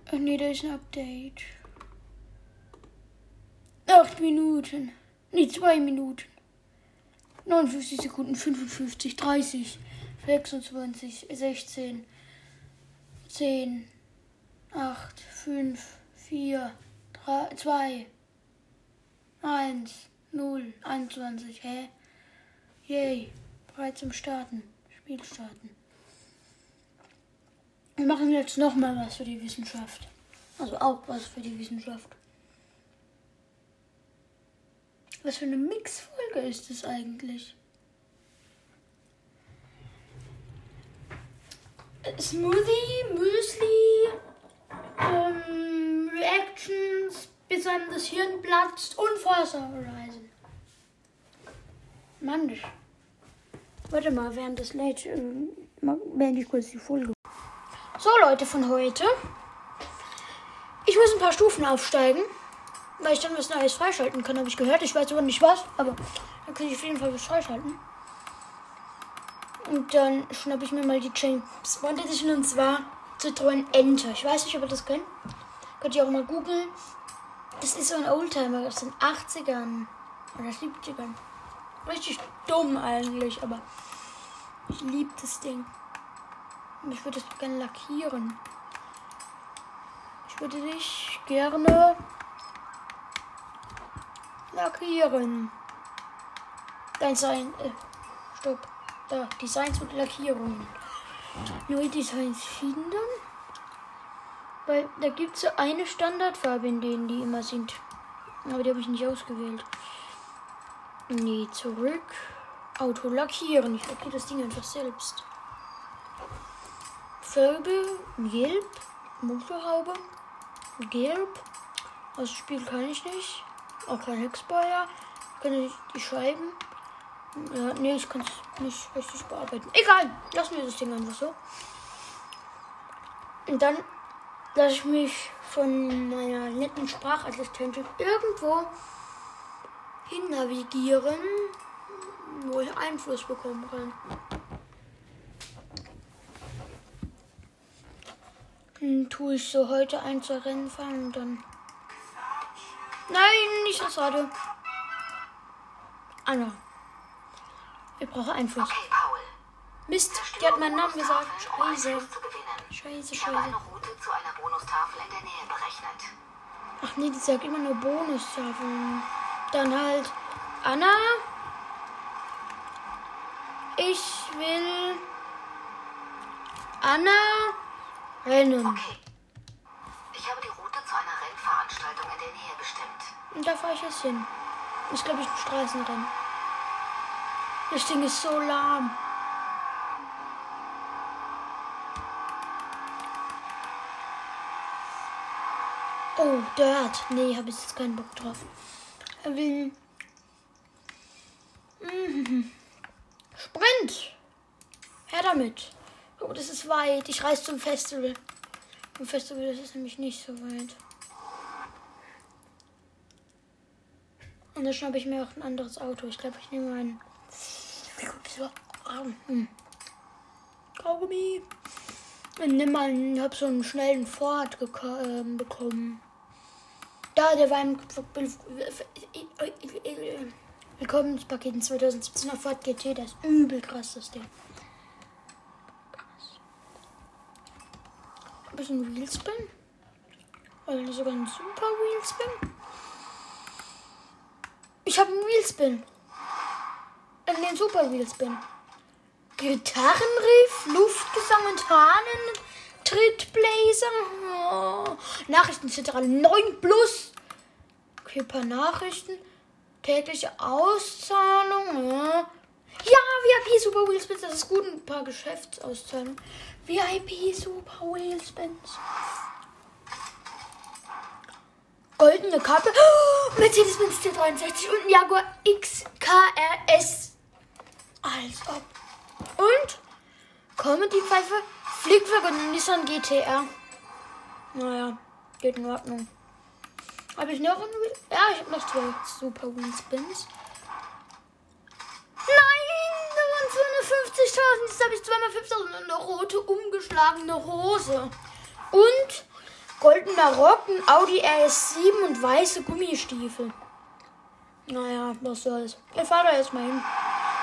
Ach nee, da ist ein Update. Acht Minuten. Nee, zwei Minuten. 59 Sekunden, 55, 30, 26, 16, 10, 8, 5, 4, 3, 2, 1, 0, 21. Hä? Yay. Bereit zum Starten. Spiel starten. Wir machen jetzt nochmal was für die Wissenschaft. Also auch was für die Wissenschaft. Was für eine Mixfolge ist das eigentlich? Smoothie, Müsli, ähm, Reactions, bis einem das Hirn platzt und Forza Horizon. Mann, Warte mal, während das lädt, ähm, beende ich kurz die Folge. So, Leute von heute. Ich muss ein paar Stufen aufsteigen. Weil ich dann was Neues freischalten kann, habe ich gehört. Ich weiß aber nicht was, aber dann kann ich auf jeden Fall was freischalten. Und dann schnappe ich mir mal die James Bond Edition und zwar Citroën Enter. Ich weiß nicht, ob ihr das kennt. Könnt ihr auch mal googeln. Das ist so ein Oldtimer aus den 80ern oder 70ern. Richtig dumm eigentlich, aber ich liebe das Ding. Und ich würde es gerne lackieren. Ich würde dich gerne lackieren. Dein Sein, äh, stopp. Da, Designs und Lackierungen. Neue Designs finden. Weil da gibt es so eine Standardfarbe, in denen die immer sind. Aber die habe ich nicht ausgewählt. Nee, zurück. Auto lackieren. Ich lackiere das Ding einfach selbst. Farbe, gelb. Motorhaube, gelb. Das Spiel kann ich nicht. Auch kein Hexboiler. Kann ich die Scheiben. Ja, nee, ich kann es nicht richtig bearbeiten. Egal, lassen wir das Ding einfach so. Und dann lasse ich mich von meiner netten Sprachassistentin irgendwo hin navigieren, wo ich Einfluss bekommen kann. Dann tue ich so heute ein, zwei Rennen fahren und dann. Nein, nicht das Radio. Anna. Ich brauche Einfluss. Okay, Paul. Mist, die hat meinen Namen gesagt. Scheiße. Scheiße, Ich scheiße. Ach nee, die sagt immer nur Bonustafeln. Dann halt Anna. Ich will Anna rennen. Okay. Ich habe die Route zu einer Rennveranstaltung in der Nähe bestimmt. Und da fahre ich jetzt hin. Ist, glaube ich, ein Straßenrennen. Das Ding ist so lahm. Oh, Dirt. Nee, habe ich jetzt keinen Bock drauf. Will. Mhm. Sprint. Her damit. Oh, das ist weit. Ich reise zum Festival. Im Festival ist es nämlich nicht so weit. Und dann schnappe ich mir auch ein anderes Auto. Ich glaube, ich nehme ein. Hm. Kaugummi. Nimm mal, ich habe so einen schnellen geko- ähm, bekommen. Da, der war im Willkommenspaket in 2017 auf Ford GT. Das ist übel krass, das Ding. Ein bisschen Wheelspin. Oder sogar ein super Wheelspin. Ich habe einen Wheelspin. Äh, Den Super Wheelspin. Gitarrenriff, Luftgesang und Hahnen, Trittbläser, oh. Nachrichtenzentrale 9 plus. Paar Nachrichten. Tägliche Auszahlung. Ja, ja VIP Super Wheelspins, das ist gut. Ein paar Geschäftsauszahlungen. VIP Super Wheelspins. Goldene Kappe. Oh, Mercedes-Benz C63 und Jaguar XKRS. Als ob. Und Comedy-Pfeife, Flickwerk und Nissan GTR. Naja, geht in Ordnung. Habe ich noch einen? Ja, ich habe noch zwei Super Wheelspins. Nein, da waren 250.000. Jetzt habe ich zweimal 5.000 und eine rote umgeschlagene Hose. Und goldener Rock, ein Audi RS7 und weiße Gummistiefel. Naja, was soll's. Ich fahre da jetzt mal hin.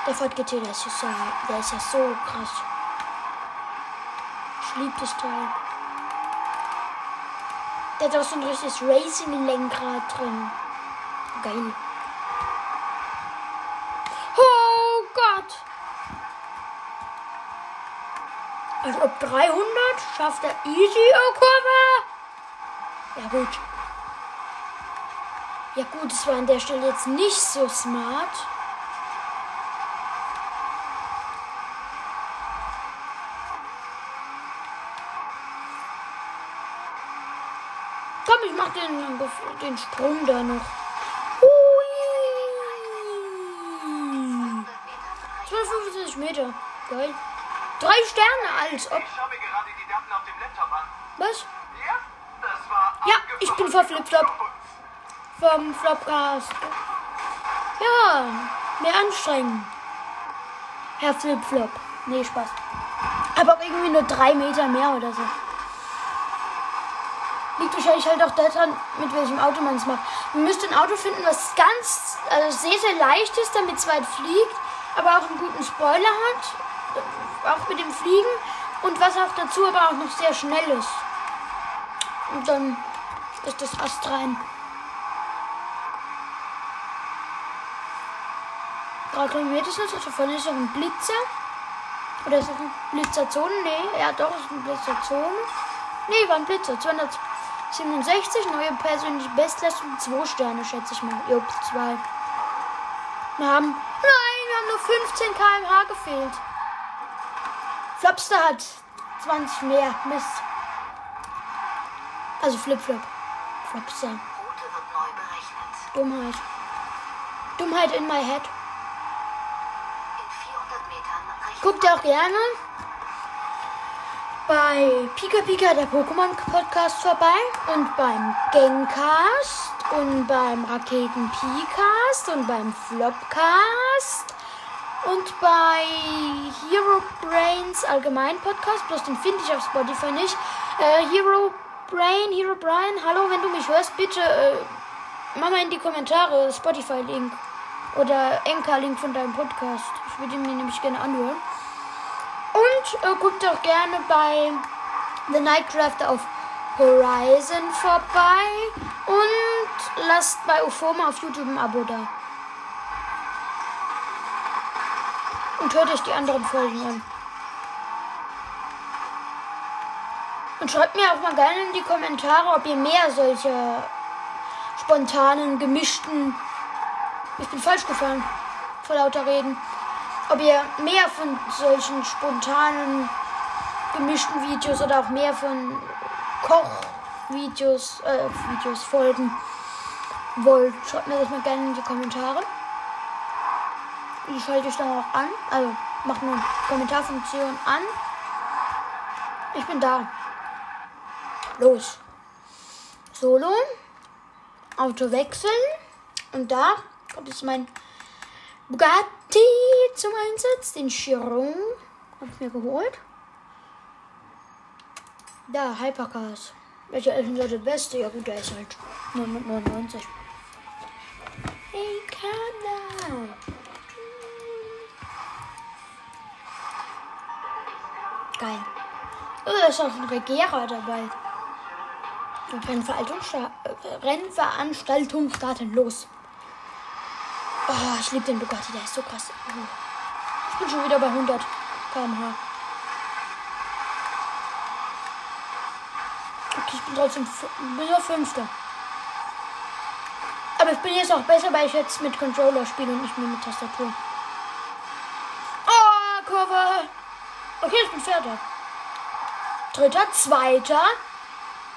Der Ford GT, der ist, ja so, der ist ja so krass. Ich liebe das Teil. Der hat auch so ein richtiges Racing-Lenkrad drin. Geil. Oh Gott. Als ob 300 schafft er easy oh Kurve. Ja gut. Ja gut, es war an der Stelle jetzt nicht so smart. Mach den, den Sprung da noch. Hui. 250 Meter. Geil. Drei Sterne, als ob. Was? Ja, ich bin vor Flipflop. Vom Flopcast. Ja, mehr anstrengen. Herr Flipflop. Nee, Spaß. Aber auch irgendwie nur drei Meter mehr oder so. Wahrscheinlich halt auch daran, mit welchem Auto man es macht. Man müsste ein Auto finden, was ganz, also sehr, sehr leicht ist, damit es weit fliegt, aber auch einen guten Spoiler hat. Auch mit dem Fliegen. Und was auch dazu aber auch noch sehr schnell ist. Und dann ist das Ast rein. Drei Kilometer sind es, also vorne ist noch ein Blitzer. Oder ist das eine Blitzerzone? Nee, ja doch, ist eine Blitzerzone. Nee, war ein Blitzer. 267, neue persönliche Bestleistung, 2 Sterne, schätze ich mal. Jupp, 2. Wir haben. Nein, wir haben nur 15 km/h gefehlt. Flopster hat 20 mehr. Mist. Also Flip-Flop. Flopster. Dummheit. Dummheit in my head. In 400 Metern rechts Guckt ihr auch gerne bei Pika Pika, der Pokémon Podcast, vorbei und beim Gangcast und beim Raketen Picast und beim Flopcast und bei Hero Brains allgemein Podcast, bloß den finde ich auf Spotify nicht. Äh, Hero Brain, Hero Brian, hallo, wenn du mich hörst, bitte äh, mach mal in die Kommentare Spotify-Link oder Enka-Link von deinem Podcast. Ich würde ihn mir nämlich gerne anhören. Und äh, guckt auch gerne bei The Nightcrafter auf Horizon vorbei. Und lasst bei Ufoma auf YouTube ein Abo da. Und hört euch die anderen Folgen an. Und schreibt mir auch mal gerne in die Kommentare, ob ihr mehr solche spontanen, gemischten. Ich bin falsch gefahren. Vor lauter Reden ob ihr mehr von solchen spontanen gemischten Videos oder auch mehr von Kochvideos, äh, Videos folgen wollt. Schreibt mir das mal gerne in die Kommentare. Ich schalte euch dann auch an. Also macht eine Kommentarfunktion an. Ich bin da. Los. Solo. Auto wechseln. Und da kommt jetzt mein Bugatti zum Einsatz. Den Chiron. Hab ich mir geholt. Da, Hypercars. Welcher ist denn so der beste? Ja gut, der ist halt 999. Hey, Kana. Geil. Oh, da ist auch ein Regierer dabei. Rennveranstaltung, Rennveranstaltung starten los. Oh, ich liebe den Bugatti, der ist so krass. Oh. Ich bin schon wieder bei 100 km/h. Okay, ich bin trotzdem bis Fünfter. Aber ich bin jetzt auch besser, weil ich jetzt mit Controller spiele und nicht mehr mit Tastatur. Oh, Kurve. Okay, ich bin Vierter. Dritter, Zweiter.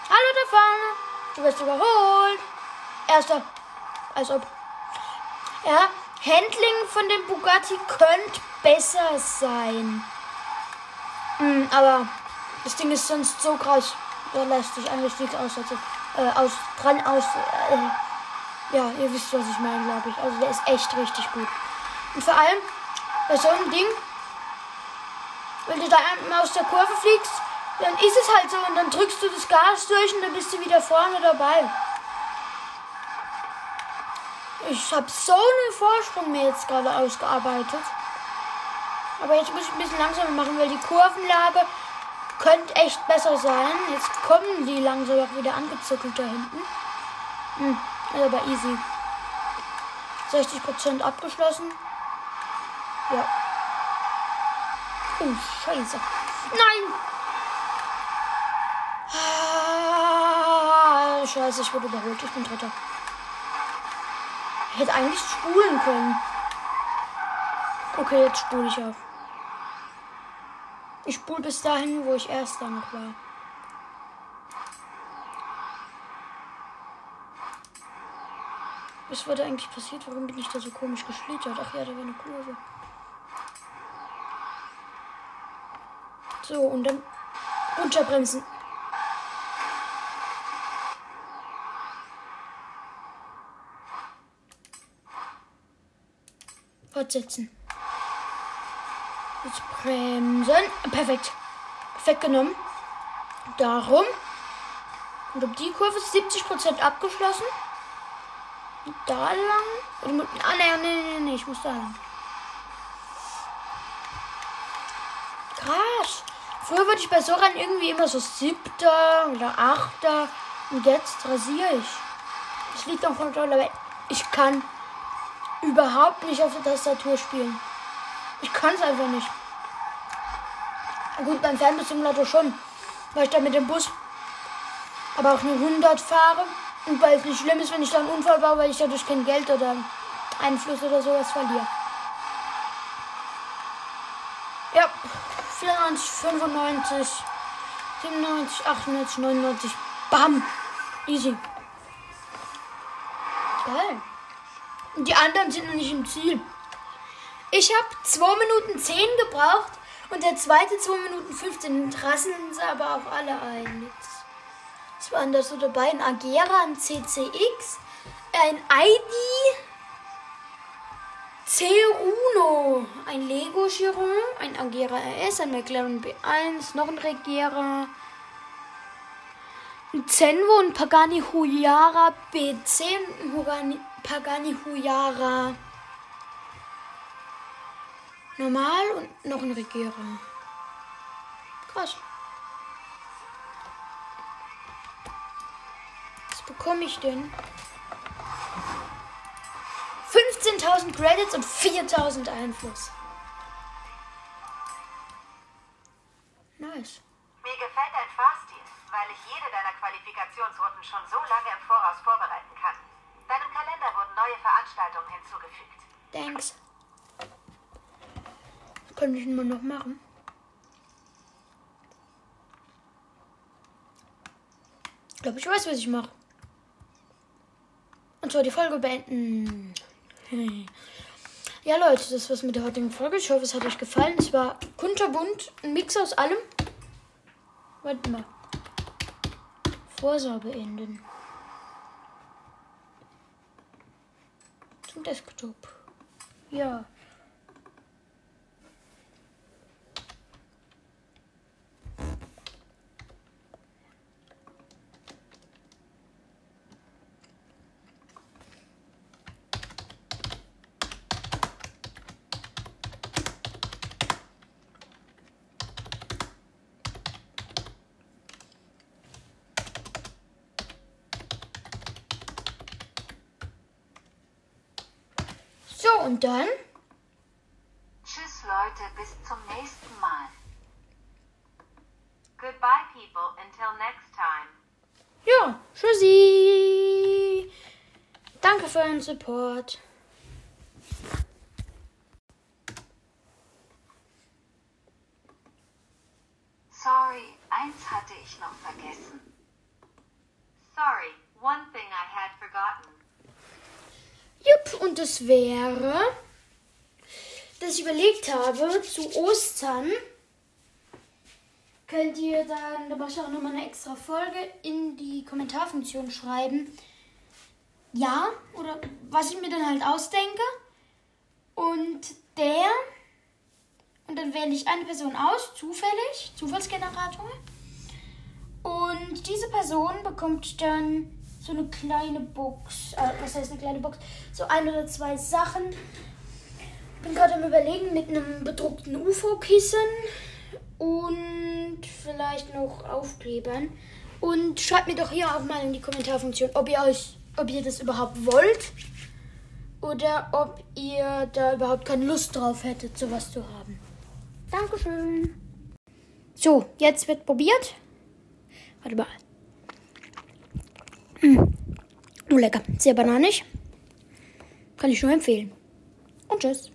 Hallo da vorne. Du wirst überholt. Erster. Als ob. Ja, Handling von dem Bugatti könnte besser sein. Hm, aber das Ding ist sonst so krass. Da lässt sich eigentlich nichts aussetzen. Äh, aus, dran aus. Äh, ja, ihr wisst, was ich meine, glaube ich. Also der ist echt richtig gut. Und vor allem bei so einem Ding, wenn du da einmal aus der Kurve fliegst, dann ist es halt so und dann drückst du das Gas durch und dann bist du wieder vorne dabei. Ich habe so einen Vorsprung mir jetzt gerade ausgearbeitet. Aber jetzt muss ich ein bisschen langsamer machen, weil die Kurvenlage könnte echt besser sein. Jetzt kommen die langsam auch wieder angezuckelt da hinten. Hm, ist aber easy. 60% abgeschlossen. Ja. Oh, scheiße. Nein! Ah, scheiße, ich wurde überholt. Ich bin Dritter. Hätte eigentlich spulen können. Okay, jetzt spule ich auf. Ich spule bis dahin, wo ich erster noch war. Was wurde eigentlich passiert? Warum bin ich da so komisch geschlittert? Ach ja, da war eine Kurve. So, und dann runterbremsen. Fortsetzen. Jetzt bremsen. Perfekt. Perfekt genommen. Darum. Und um die Kurve ist 70% abgeschlossen. Und da lang. Oder mit, ah, nee, nee, nee, nee, ich muss da lang. Krass. Früher würde ich bei so Rennen irgendwie immer so siebter oder achter. Und jetzt rasiere ich. Das liegt am Controller, aber ich kann überhaupt nicht auf der Tastatur spielen. Ich kann es einfach nicht. Gut, beim Fernbus-Simulator schon, weil ich da mit dem Bus aber auch nur 100 fahre. Und weil es nicht schlimm ist, wenn ich da einen Unfall baue, weil ich dadurch kein Geld oder Einfluss oder sowas verliere. Ja, 94, 95, 97, 98, 99. Bam! Easy. Geil. Die anderen sind noch nicht im Ziel. Ich habe 2 Minuten 10 gebraucht und der zweite 2 Minuten 15. Rasseln sie aber auch alle ein. Was waren da so dabei? Ein Agera, ein CCX, ein ID, Ceruno, ein Lego Chiron, ein Agera RS, ein McLaren B1, noch ein Regera, ein Zenvo, ein Pagani Huyara B10, ein Pagani Huyara normal und noch ein Regierer. Krass. Was bekomme ich denn? 15.000 Credits und 4.000 Einfluss. Nice. Mir gefällt dein Fahrstil, weil ich jede deiner Qualifikationsrunden schon so lange im Voraus vorbereiten kann. Deinem Kalender wurden neue Veranstaltungen hinzugefügt. Thanks. Kann ich mal noch machen? Ich glaube, ich weiß, was ich mache. Und zwar die Folge beenden. Ja, Leute, das war's mit der heutigen Folge. Ich hoffe, es hat euch gefallen. Es war kunterbunt, ein Mix aus allem. Warte mal. Cursor beenden. Zum Desktop. Ja. So, und dann? Tschüss Leute, bis zum nächsten Mal. Goodbye people, until next time. Ja, tschüssi. Danke für euren Support. Sorry, eins hatte ich noch vergessen. Sorry, one thing I had forgotten. Wäre, dass ich überlegt habe, zu Ostern könnt ihr dann, da mache ich auch nochmal eine extra Folge, in die Kommentarfunktion schreiben. Ja, oder was ich mir dann halt ausdenke. Und der, und dann wähle ich eine Person aus, zufällig, Zufallsgenerator. Und diese Person bekommt dann so eine kleine Box. Äh, was heißt eine kleine Box? So ein oder zwei Sachen. Ich bin gerade am Überlegen mit einem bedruckten UFO-Kissen und vielleicht noch Aufklebern. Und schreibt mir doch hier auch mal in die Kommentarfunktion, ob ihr euch, ob ihr das überhaupt wollt oder ob ihr da überhaupt keine Lust drauf hättet, sowas zu haben. Dankeschön. So, jetzt wird probiert. Warte mal. Mm. Oh, lecker. Sehr bananig. Kann ich nur empfehlen. Und tschüss.